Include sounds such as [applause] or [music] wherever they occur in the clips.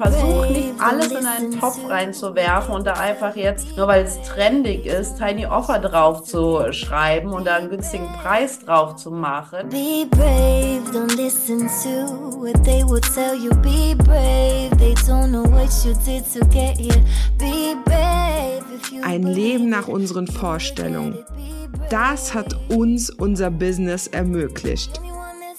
Versuch nicht alles in einen Topf reinzuwerfen und da einfach jetzt, nur weil es trendig ist, Tiny Offer drauf zu schreiben und da einen günstigen Preis drauf zu machen. Be brave, don't listen to what they will tell you. Be brave, they don't know what you did to get here. Be brave. Ein Leben nach unseren Vorstellungen. Das hat uns unser Business ermöglicht.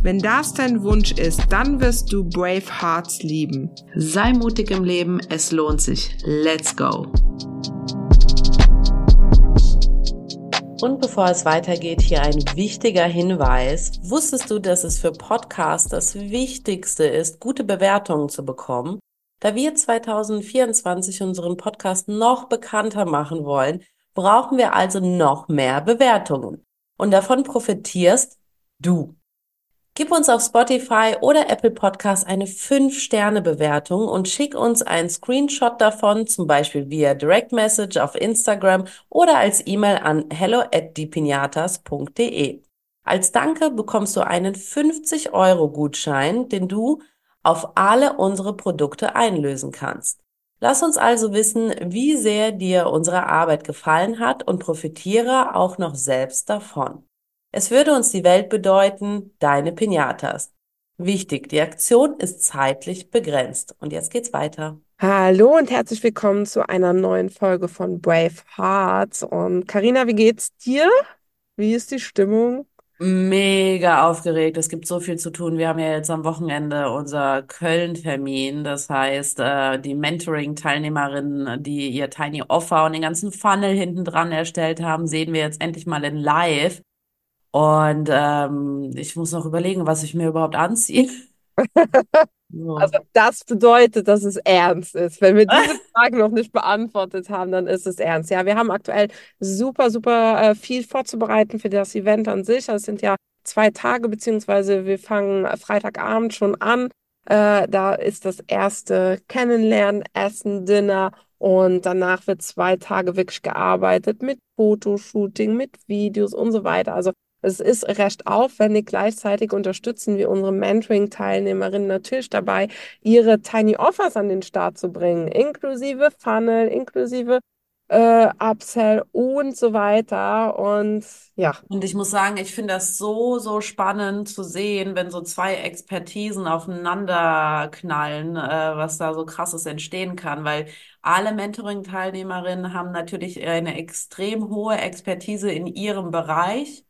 Wenn das dein Wunsch ist, dann wirst du Brave Hearts lieben. Sei mutig im Leben, es lohnt sich. Let's go! Und bevor es weitergeht, hier ein wichtiger Hinweis. Wusstest du, dass es für Podcasts das Wichtigste ist, gute Bewertungen zu bekommen? Da wir 2024 unseren Podcast noch bekannter machen wollen, brauchen wir also noch mehr Bewertungen. Und davon profitierst du. Gib uns auf Spotify oder Apple Podcast eine 5-Sterne-Bewertung und schick uns einen Screenshot davon, zum Beispiel via Direct Message auf Instagram oder als E-Mail an hello at dipinatas.de. Als Danke bekommst du einen 50 Euro Gutschein, den du auf alle unsere Produkte einlösen kannst. Lass uns also wissen, wie sehr dir unsere Arbeit gefallen hat und profitiere auch noch selbst davon. Es würde uns die Welt bedeuten, deine Pinatas. Wichtig, die Aktion ist zeitlich begrenzt. Und jetzt geht's weiter. Hallo und herzlich willkommen zu einer neuen Folge von Brave Hearts. Und Karina, wie geht's dir? Wie ist die Stimmung? Mega aufgeregt. Es gibt so viel zu tun. Wir haben ja jetzt am Wochenende unser Köln-Termin. Das heißt, äh, die Mentoring-Teilnehmerinnen, die ihr Tiny Offer und den ganzen Funnel hinten dran erstellt haben, sehen wir jetzt endlich mal in live. Und ähm, ich muss noch überlegen, was ich mir überhaupt anziehe. [laughs] So. Also das bedeutet, dass es ernst ist. Wenn wir diese [laughs] Fragen noch nicht beantwortet haben, dann ist es ernst. Ja, wir haben aktuell super, super äh, viel vorzubereiten für das Event an sich. Es sind ja zwei Tage, beziehungsweise wir fangen Freitagabend schon an. Äh, da ist das erste Kennenlernen, Essen, Dinner und danach wird zwei Tage wirklich gearbeitet mit Fotoshooting, mit Videos und so weiter. Also es ist recht aufwendig. Gleichzeitig unterstützen wir unsere Mentoring-Teilnehmerinnen natürlich dabei, ihre Tiny Offers an den Start zu bringen, inklusive Funnel, inklusive äh, Upsell und so weiter. Und ja. Und ich muss sagen, ich finde das so, so spannend zu sehen, wenn so zwei Expertisen aufeinander knallen, äh, was da so krasses entstehen kann, weil alle Mentoring-Teilnehmerinnen haben natürlich eine extrem hohe Expertise in ihrem Bereich.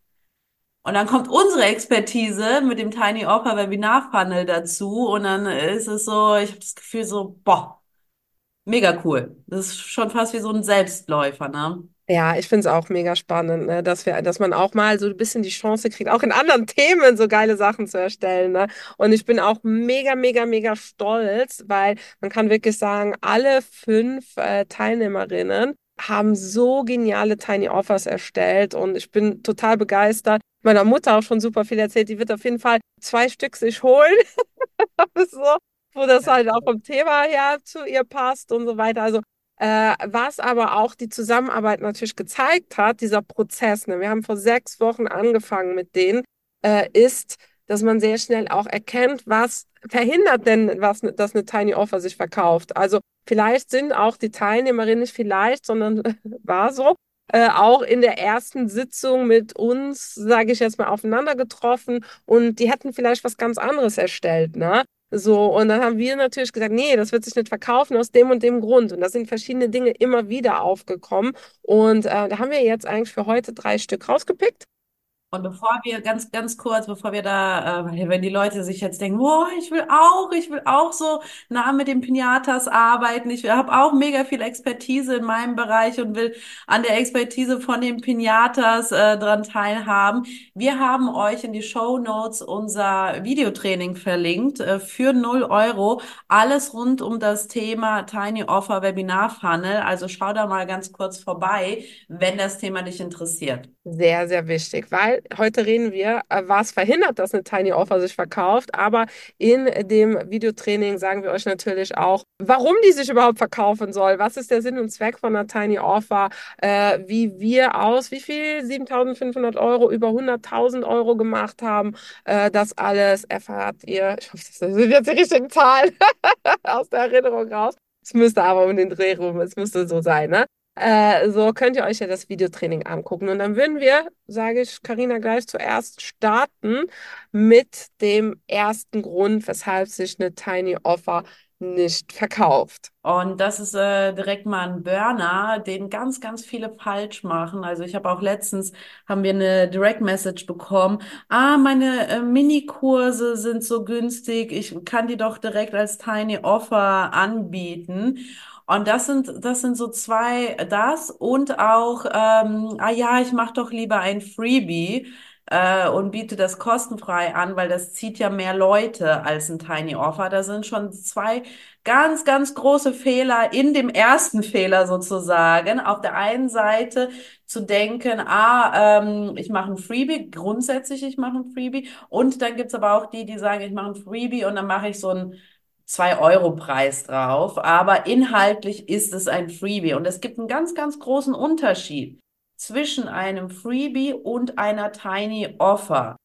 Und dann kommt unsere Expertise mit dem Tiny Offer Webinar Funnel dazu und dann ist es so, ich habe das Gefühl so, boah, mega cool. Das ist schon fast wie so ein Selbstläufer, ne? Ja, ich finde es auch mega spannend, ne? dass wir, dass man auch mal so ein bisschen die Chance kriegt, auch in anderen [laughs] Themen so geile Sachen zu erstellen. Ne? Und ich bin auch mega, mega, mega stolz, weil man kann wirklich sagen, alle fünf äh, Teilnehmerinnen haben so geniale Tiny Offers erstellt und ich bin total begeistert. Meiner Mutter auch schon super viel erzählt. Die wird auf jeden Fall zwei Stück sich holen. [laughs] so, wo das halt auch vom Thema her zu ihr passt und so weiter. Also äh, was aber auch die Zusammenarbeit natürlich gezeigt hat, dieser Prozess, ne, wir haben vor sechs Wochen angefangen mit denen, äh, ist, dass man sehr schnell auch erkennt, was verhindert denn, was, dass eine Tiny Offer sich verkauft. Also vielleicht sind auch die Teilnehmerinnen nicht vielleicht, sondern [laughs] war so, äh, auch in der ersten Sitzung mit uns, sage ich jetzt mal, aufeinander getroffen und die hätten vielleicht was ganz anderes erstellt, ne? So, und dann haben wir natürlich gesagt, nee, das wird sich nicht verkaufen aus dem und dem Grund. Und da sind verschiedene Dinge immer wieder aufgekommen. Und äh, da haben wir jetzt eigentlich für heute drei Stück rausgepickt. Und bevor wir ganz, ganz kurz, bevor wir da, äh, wenn die Leute sich jetzt denken, boah, ich will auch, ich will auch so nah mit den Pinatas arbeiten, ich habe auch mega viel Expertise in meinem Bereich und will an der Expertise von den Pinatas äh, dran teilhaben. Wir haben euch in die Show Notes unser Videotraining verlinkt äh, für 0 Euro. Alles rund um das Thema Tiny Offer Webinar Funnel. Also schau da mal ganz kurz vorbei, wenn das Thema dich interessiert. Sehr, sehr wichtig, weil heute reden wir, äh, was verhindert, dass eine Tiny Offer sich verkauft. Aber in dem Videotraining sagen wir euch natürlich auch, warum die sich überhaupt verkaufen soll. Was ist der Sinn und Zweck von einer Tiny Offer? Äh, wie wir aus, wie viel? 7500 Euro, über 100.000 Euro gemacht haben. Äh, das alles erfahrt ihr. Ich hoffe, das sind jetzt die richtigen Zahlen [laughs] aus der Erinnerung raus. Es müsste aber um den Dreh rum, es müsste so sein, ne? Äh, so könnt ihr euch ja das Videotraining angucken. Und dann würden wir, sage ich Karina gleich zuerst, starten mit dem ersten Grund, weshalb sich eine Tiny Offer nicht verkauft. Und das ist äh, direkt mal ein Burner, den ganz, ganz viele falsch machen. Also ich habe auch letztens, haben wir eine Direct Message bekommen, ah, meine äh, Minikurse sind so günstig, ich kann die doch direkt als Tiny Offer anbieten. Und das sind, das sind so zwei, das und auch, ähm, ah ja, ich mache doch lieber ein Freebie äh, und biete das kostenfrei an, weil das zieht ja mehr Leute als ein Tiny Offer. Da sind schon zwei ganz, ganz große Fehler in dem ersten Fehler sozusagen. Auf der einen Seite zu denken, ah, ähm, ich mache ein Freebie, grundsätzlich ich mache ein Freebie. Und dann gibt's aber auch die, die sagen, ich mache ein Freebie und dann mache ich so ein 2-Euro-Preis drauf, aber inhaltlich ist es ein Freebie. Und es gibt einen ganz, ganz großen Unterschied zwischen einem Freebie und einer Tiny Offer.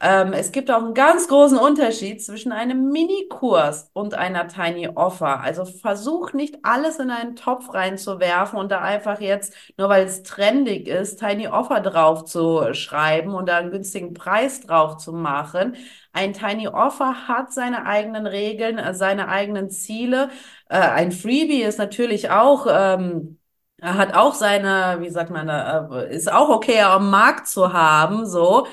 Ähm, es gibt auch einen ganz großen Unterschied zwischen einem Minikurs und einer Tiny Offer. Also versuch nicht alles in einen Topf reinzuwerfen und da einfach jetzt, nur weil es trendig ist, Tiny Offer drauf zu schreiben und da einen günstigen Preis drauf zu machen. Ein Tiny Offer hat seine eigenen Regeln, äh, seine eigenen Ziele. Äh, ein Freebie ist natürlich auch, ähm, hat auch seine, wie sagt man, äh, ist auch okay am Markt zu haben, so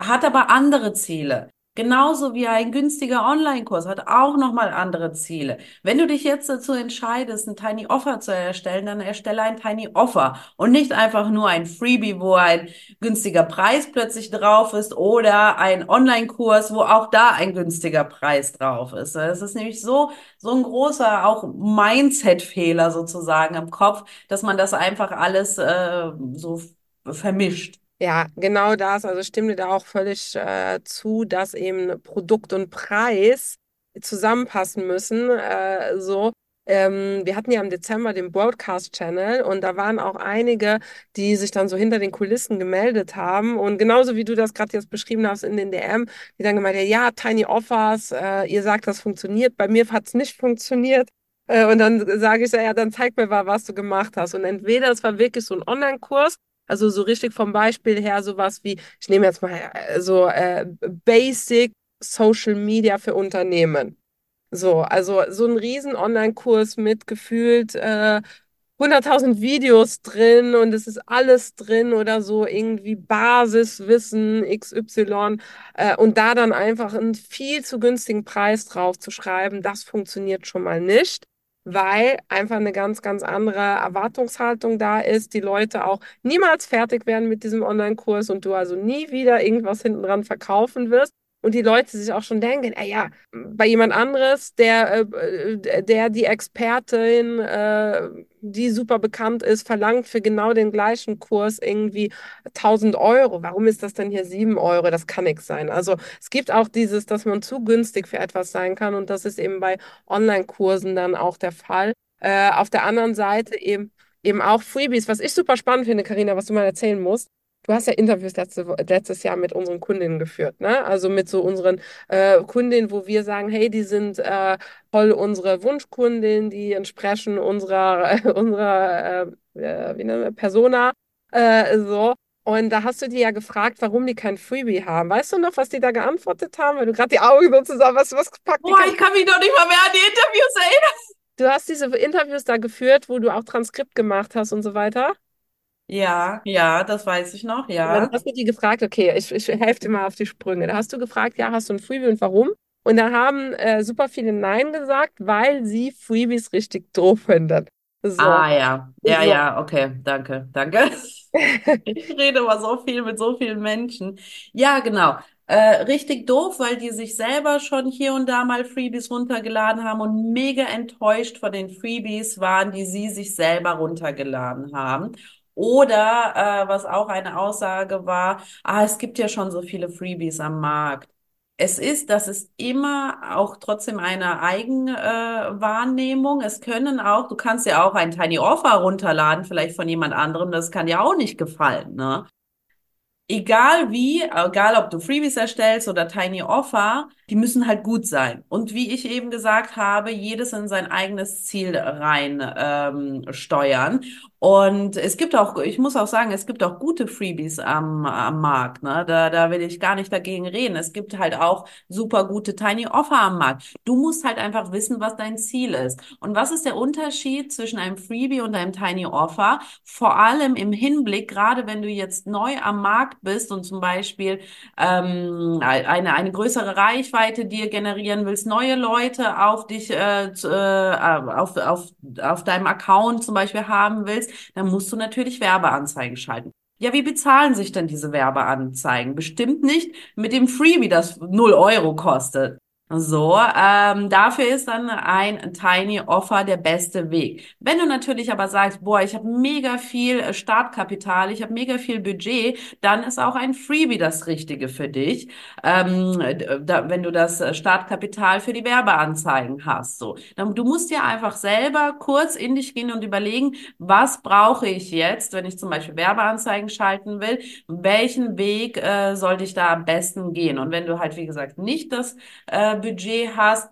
hat aber andere Ziele. Genauso wie ein günstiger Online-Kurs hat auch nochmal andere Ziele. Wenn du dich jetzt dazu entscheidest, ein Tiny Offer zu erstellen, dann erstelle ein Tiny Offer und nicht einfach nur ein Freebie, wo ein günstiger Preis plötzlich drauf ist oder ein Online-Kurs, wo auch da ein günstiger Preis drauf ist. Es ist nämlich so, so ein großer auch Mindset-Fehler sozusagen im Kopf, dass man das einfach alles äh, so vermischt. Ja, genau das. Also stimme dir da auch völlig äh, zu, dass eben Produkt und Preis zusammenpassen müssen. Äh, so. Ähm, wir hatten ja im Dezember den Broadcast Channel und da waren auch einige, die sich dann so hinter den Kulissen gemeldet haben. Und genauso wie du das gerade jetzt beschrieben hast in den DM, die dann gemeint haben, ja, Tiny Offers, äh, ihr sagt, das funktioniert. Bei mir hat es nicht funktioniert. Äh, und dann sage ich ja, dann zeig mir mal, was du gemacht hast. Und entweder es war wirklich so ein Online-Kurs, also so richtig vom Beispiel her sowas wie, ich nehme jetzt mal äh, so äh, Basic Social Media für Unternehmen. So, also so ein riesen Online-Kurs mit gefühlt äh, 100.000 Videos drin und es ist alles drin oder so irgendwie Basiswissen XY äh, und da dann einfach einen viel zu günstigen Preis drauf zu schreiben, das funktioniert schon mal nicht weil einfach eine ganz, ganz andere Erwartungshaltung da ist, die Leute auch niemals fertig werden mit diesem Online-Kurs und du also nie wieder irgendwas hinten dran verkaufen wirst und die Leute sich auch schon denken, ey, ja, bei jemand anderes, der, äh, der die Expertin, äh, die super bekannt ist, verlangt für genau den gleichen Kurs irgendwie 1000 Euro. Warum ist das denn hier 7 Euro? Das kann nichts sein. Also es gibt auch dieses, dass man zu günstig für etwas sein kann und das ist eben bei Online-Kursen dann auch der Fall. Äh, auf der anderen Seite eben eben auch Freebies, was ich super spannend finde, Karina, was du mal erzählen musst. Du hast ja Interviews letzte, letztes Jahr mit unseren Kundinnen geführt, ne? Also mit so unseren äh, Kundinnen, wo wir sagen, hey, die sind äh, voll unsere Wunschkundin, die entsprechen unserer, [laughs] äh, unserer äh, wie nennen wir, Persona, äh, so. Und da hast du die ja gefragt, warum die kein Freebie haben. Weißt du noch, was die da geantwortet haben? Weil du gerade die Augen so zusammen, was, was packt Boah, ich kann mich doch nicht mal mehr an die Interviews erinnern. Du hast diese Interviews da geführt, wo du auch Transkript gemacht hast und so weiter? Ja, ja, das weiß ich noch, Und dann ja. hast du die gefragt, okay, ich, ich helfe dir mal auf die Sprünge. Da hast du gefragt, ja, hast du ein Freebie und warum? Und da haben äh, super viele Nein gesagt, weil sie Freebies richtig doof finden. So, Ah ja, ja, so. ja, okay, danke, danke. [laughs] Ich rede immer so viel mit so vielen Menschen. Ja, genau. Äh, richtig doof, weil die sich selber schon hier und da mal Freebies runtergeladen haben und mega enttäuscht von den Freebies waren, die sie sich selber runtergeladen haben. Oder äh, was auch eine Aussage war, ah, es gibt ja schon so viele Freebies am Markt. Es ist, das ist immer auch trotzdem eine Eigenwahrnehmung. Äh, es können auch, du kannst ja auch ein Tiny Offer runterladen, vielleicht von jemand anderem, das kann dir auch nicht gefallen, ne? Egal wie, egal ob du Freebies erstellst oder Tiny Offer, die müssen halt gut sein. Und wie ich eben gesagt habe, jedes in sein eigenes Ziel rein ähm, steuern. Und es gibt auch, ich muss auch sagen, es gibt auch gute Freebies am, am Markt. Ne? Da, da will ich gar nicht dagegen reden. Es gibt halt auch super gute Tiny Offer am Markt. Du musst halt einfach wissen, was dein Ziel ist. Und was ist der Unterschied zwischen einem Freebie und einem Tiny Offer? Vor allem im Hinblick, gerade wenn du jetzt neu am Markt bist und zum Beispiel ähm, eine, eine größere Reichweite dir generieren willst, neue Leute auf dich, äh, äh, auf, auf, auf deinem Account zum Beispiel haben willst, dann musst du natürlich Werbeanzeigen schalten. Ja, wie bezahlen sich denn diese Werbeanzeigen? Bestimmt nicht mit dem Freebie, das 0 Euro kostet. So, ähm, dafür ist dann ein Tiny Offer der beste Weg. Wenn du natürlich aber sagst, boah, ich habe mega viel äh, Startkapital, ich habe mega viel Budget, dann ist auch ein Freebie das Richtige für dich, ähm, da, wenn du das äh, Startkapital für die Werbeanzeigen hast. So, dann, du musst dir einfach selber kurz in dich gehen und überlegen, was brauche ich jetzt, wenn ich zum Beispiel Werbeanzeigen schalten will, welchen Weg äh, sollte ich da am besten gehen? Und wenn du halt, wie gesagt, nicht das äh, Budget hast,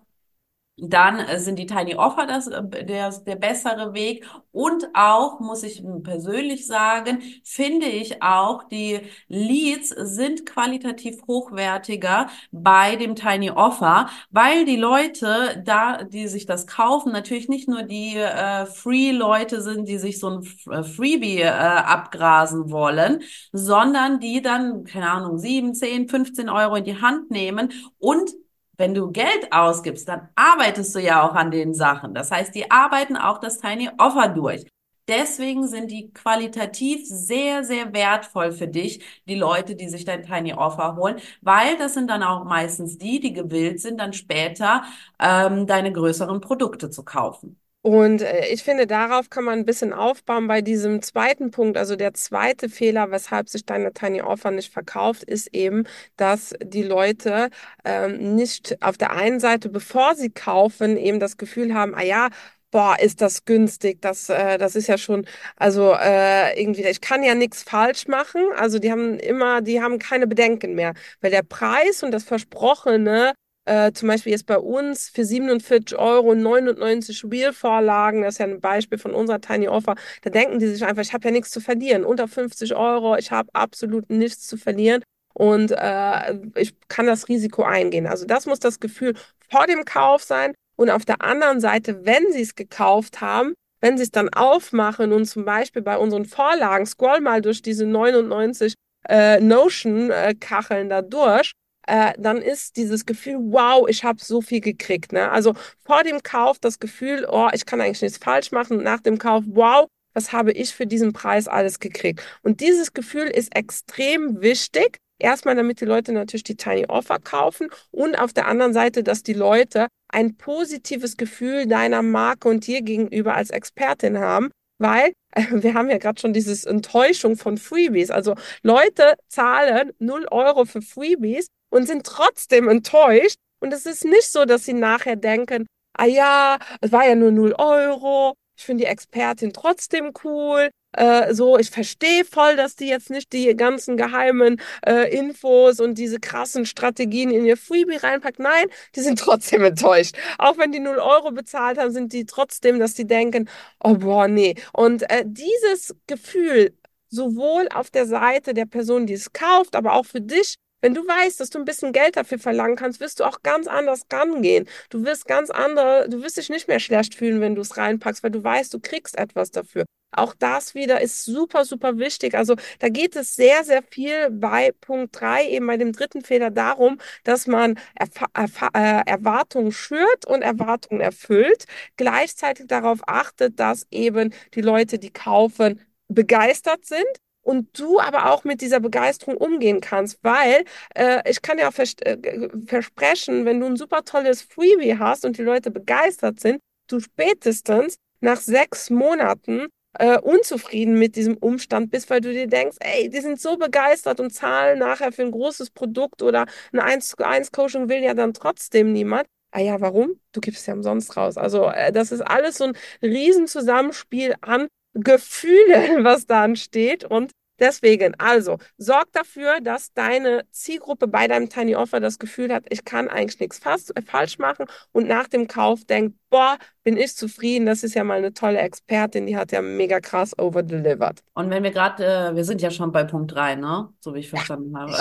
dann äh, sind die Tiny Offer das, äh, der, der bessere Weg. Und auch, muss ich persönlich sagen, finde ich auch, die Leads sind qualitativ hochwertiger bei dem Tiny Offer, weil die Leute da, die sich das kaufen, natürlich nicht nur die äh, Free-Leute sind, die sich so ein äh, Freebie äh, abgrasen wollen, sondern die dann, keine Ahnung, 7, 10, 15 Euro in die Hand nehmen und wenn du Geld ausgibst, dann arbeitest du ja auch an den Sachen. Das heißt, die arbeiten auch das Tiny Offer durch. Deswegen sind die qualitativ sehr, sehr wertvoll für dich, die Leute, die sich dein Tiny Offer holen, weil das sind dann auch meistens die, die gewillt sind, dann später ähm, deine größeren Produkte zu kaufen. Und äh, ich finde, darauf kann man ein bisschen aufbauen bei diesem zweiten Punkt. Also der zweite Fehler, weshalb sich deine Tiny Offer nicht verkauft, ist eben, dass die Leute ähm, nicht auf der einen Seite, bevor sie kaufen, eben das Gefühl haben, ah ja, boah, ist das günstig, das, äh, das ist ja schon, also äh, irgendwie, ich kann ja nichts falsch machen. Also die haben immer, die haben keine Bedenken mehr, weil der Preis und das Versprochene äh, zum Beispiel jetzt bei uns für 47 Euro 99 Real-Vorlagen, das ist ja ein Beispiel von unserer Tiny Offer, da denken die sich einfach, ich habe ja nichts zu verlieren. Unter 50 Euro, ich habe absolut nichts zu verlieren und äh, ich kann das Risiko eingehen. Also das muss das Gefühl vor dem Kauf sein und auf der anderen Seite, wenn sie es gekauft haben, wenn sie es dann aufmachen und zum Beispiel bei unseren Vorlagen, scroll mal durch diese 99 äh, Notion-Kacheln da durch äh, dann ist dieses Gefühl, wow, ich habe so viel gekriegt. Ne? Also vor dem Kauf das Gefühl, oh, ich kann eigentlich nichts falsch machen. Nach dem Kauf, wow, was habe ich für diesen Preis alles gekriegt? Und dieses Gefühl ist extrem wichtig. Erstmal, damit die Leute natürlich die Tiny Offer kaufen und auf der anderen Seite, dass die Leute ein positives Gefühl deiner Marke und dir gegenüber als Expertin haben, weil [laughs] wir haben ja gerade schon dieses Enttäuschung von Freebies. Also Leute zahlen 0 Euro für Freebies und sind trotzdem enttäuscht. Und es ist nicht so, dass sie nachher denken, ah ja, es war ja nur 0 Euro, ich finde die Expertin trotzdem cool. Äh, so, ich verstehe voll, dass die jetzt nicht die ganzen geheimen äh, Infos und diese krassen Strategien in ihr Freebie reinpackt. Nein, die sind [laughs] trotzdem enttäuscht. Auch wenn die 0 Euro bezahlt haben, sind die trotzdem, dass die denken, oh boah, nee. Und äh, dieses Gefühl, sowohl auf der Seite der Person, die es kauft, aber auch für dich, Wenn du weißt, dass du ein bisschen Geld dafür verlangen kannst, wirst du auch ganz anders rangehen. Du wirst ganz andere, du wirst dich nicht mehr schlecht fühlen, wenn du es reinpackst, weil du weißt, du kriegst etwas dafür. Auch das wieder ist super, super wichtig. Also da geht es sehr, sehr viel bei Punkt 3, eben bei dem dritten Fehler darum, dass man Erf Erf äh, Erwartungen schürt und Erwartungen erfüllt, gleichzeitig darauf achtet, dass eben die Leute, die kaufen, begeistert sind und du aber auch mit dieser Begeisterung umgehen kannst, weil äh, ich kann dir auch vers äh, versprechen, wenn du ein super tolles Freebie hast und die Leute begeistert sind, du spätestens nach sechs Monaten äh, unzufrieden mit diesem Umstand bist, weil du dir denkst, ey, die sind so begeistert und zahlen nachher für ein großes Produkt oder ein 1 zu 1 Coaching will ja dann trotzdem niemand. Ah ja, warum? Du gibst ja umsonst raus. Also äh, das ist alles so ein Riesenzusammenspiel an Gefühlen, [laughs] was da entsteht und Deswegen, also, sorg dafür, dass deine Zielgruppe bei deinem Tiny Offer das Gefühl hat, ich kann eigentlich nichts äh, falsch machen und nach dem Kauf denkt, boah, bin ich zufrieden, das ist ja mal eine tolle Expertin, die hat ja mega krass overdelivered. Und wenn wir gerade, äh, wir sind ja schon bei Punkt 3, ne? So wie ich verstanden habe.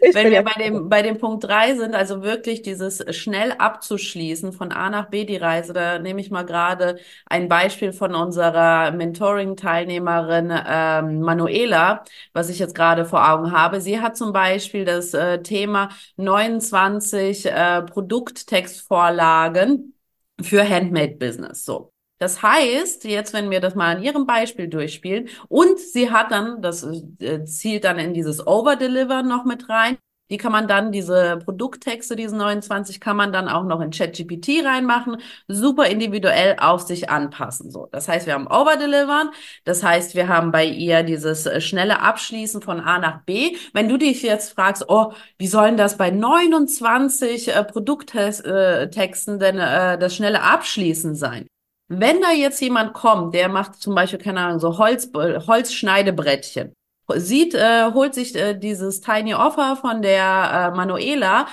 Ich [laughs] wenn wir bei dem, bei dem Punkt 3 sind, also wirklich dieses schnell abzuschließen von A nach B die Reise, da nehme ich mal gerade ein Beispiel von unserer Mentoring-Teilnehmerin ähm, Manuela, was ich jetzt gerade vor Augen habe. Sie hat zum Beispiel das äh, Thema 29 äh, Produkttextvorlagen für Handmade Business. So. Das heißt, jetzt, wenn wir das mal an ihrem Beispiel durchspielen und sie hat dann, das äh, zielt dann in dieses Overdeliver noch mit rein, die kann man dann, diese Produkttexte, diese 29, kann man dann auch noch in ChatGPT reinmachen, super individuell auf sich anpassen. So, das heißt, wir haben Overdelivern, das heißt, wir haben bei ihr dieses äh, schnelle Abschließen von A nach B. Wenn du dich jetzt fragst, oh, wie sollen das bei 29 äh, Produkttexten denn äh, das schnelle Abschließen sein? Wenn da jetzt jemand kommt, der macht zum Beispiel, keine Ahnung, so Holz, Holzschneidebrettchen sieht, äh, holt sich äh, dieses Tiny Offer von der äh, Manuela,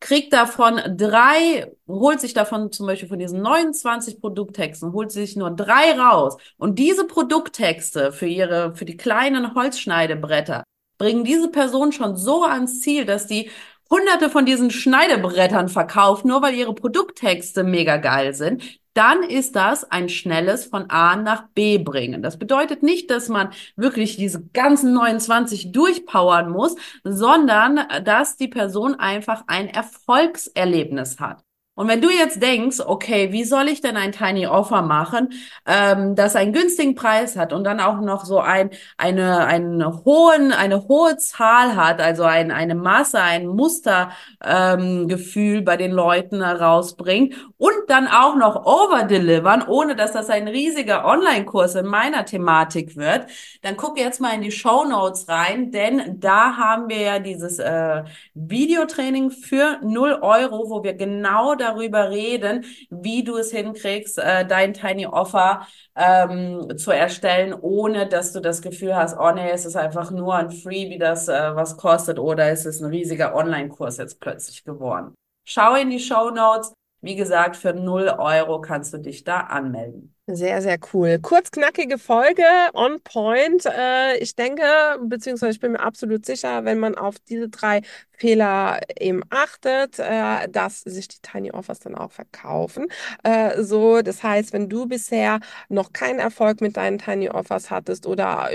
kriegt davon drei, holt sich davon zum Beispiel von diesen 29 Produkttexten, holt sich nur drei raus. Und diese Produkttexte für ihre, für die kleinen Holzschneidebretter bringen diese Person schon so ans Ziel, dass die hunderte von diesen Schneidebrettern verkauft, nur weil ihre Produkttexte mega geil sind dann ist das ein schnelles von A nach B bringen. Das bedeutet nicht, dass man wirklich diese ganzen 29 durchpowern muss, sondern dass die Person einfach ein Erfolgserlebnis hat. Und wenn du jetzt denkst, okay, wie soll ich denn ein Tiny Offer machen, ähm, das einen günstigen Preis hat und dann auch noch so ein, eine, einen hohen, eine hohe Zahl hat, also ein, eine Masse, ein Mustergefühl ähm, bei den Leuten herausbringt und dann auch noch overdelivern, ohne dass das ein riesiger Online-Kurs in meiner Thematik wird, dann guck jetzt mal in die Show Notes rein, denn da haben wir ja dieses äh, Videotraining für 0 Euro, wo wir genau darüber reden, wie du es hinkriegst, äh, dein Tiny Offer ähm, zu erstellen, ohne dass du das Gefühl hast, oh nee, es ist einfach nur ein Freebie, das äh, was kostet, oder es ist ein riesiger Online-Kurs jetzt plötzlich geworden. Schau in die Show Notes. Wie gesagt, für 0 Euro kannst du dich da anmelden. Sehr, sehr cool. Kurz knackige Folge, on point. Äh, ich denke, beziehungsweise ich bin mir absolut sicher, wenn man auf diese drei Fehler eben achtet, äh, dass sich die Tiny Offers dann auch verkaufen. Äh, so, das heißt, wenn du bisher noch keinen Erfolg mit deinen Tiny Offers hattest oder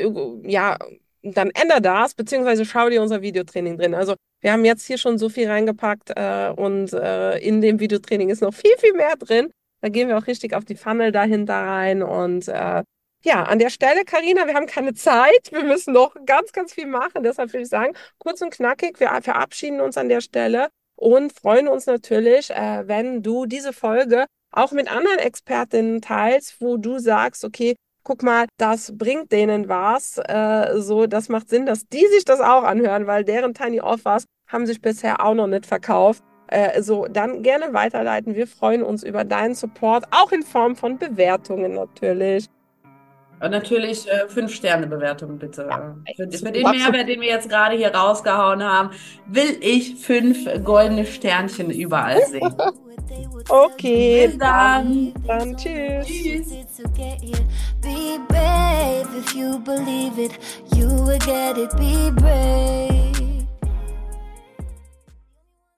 ja, dann änder das, beziehungsweise schau dir unser Videotraining drin. Also wir haben jetzt hier schon so viel reingepackt äh, und äh, in dem Videotraining ist noch viel, viel mehr drin. Da gehen wir auch richtig auf die Funnel dahinter rein und äh, ja, an der Stelle, Karina, wir haben keine Zeit. Wir müssen noch ganz, ganz viel machen. Deshalb würde ich sagen, kurz und knackig, wir verabschieden uns an der Stelle und freuen uns natürlich, äh, wenn du diese Folge auch mit anderen Expertinnen teilst, wo du sagst, okay, guck mal, das bringt denen was. Äh, so, das macht Sinn, dass die sich das auch anhören, weil deren Tiny Offers haben sich bisher auch noch nicht verkauft. Äh, so, dann gerne weiterleiten. Wir freuen uns über deinen Support, auch in Form von Bewertungen natürlich. Und natürlich äh, fünf Sterne Bewertungen bitte. Ja, für, für, den Mehrwert, den wir jetzt gerade hier rausgehauen haben, will ich fünf goldene Sternchen überall sehen. [laughs] Okay. Bis dann. Dann tschüss. Tschüss.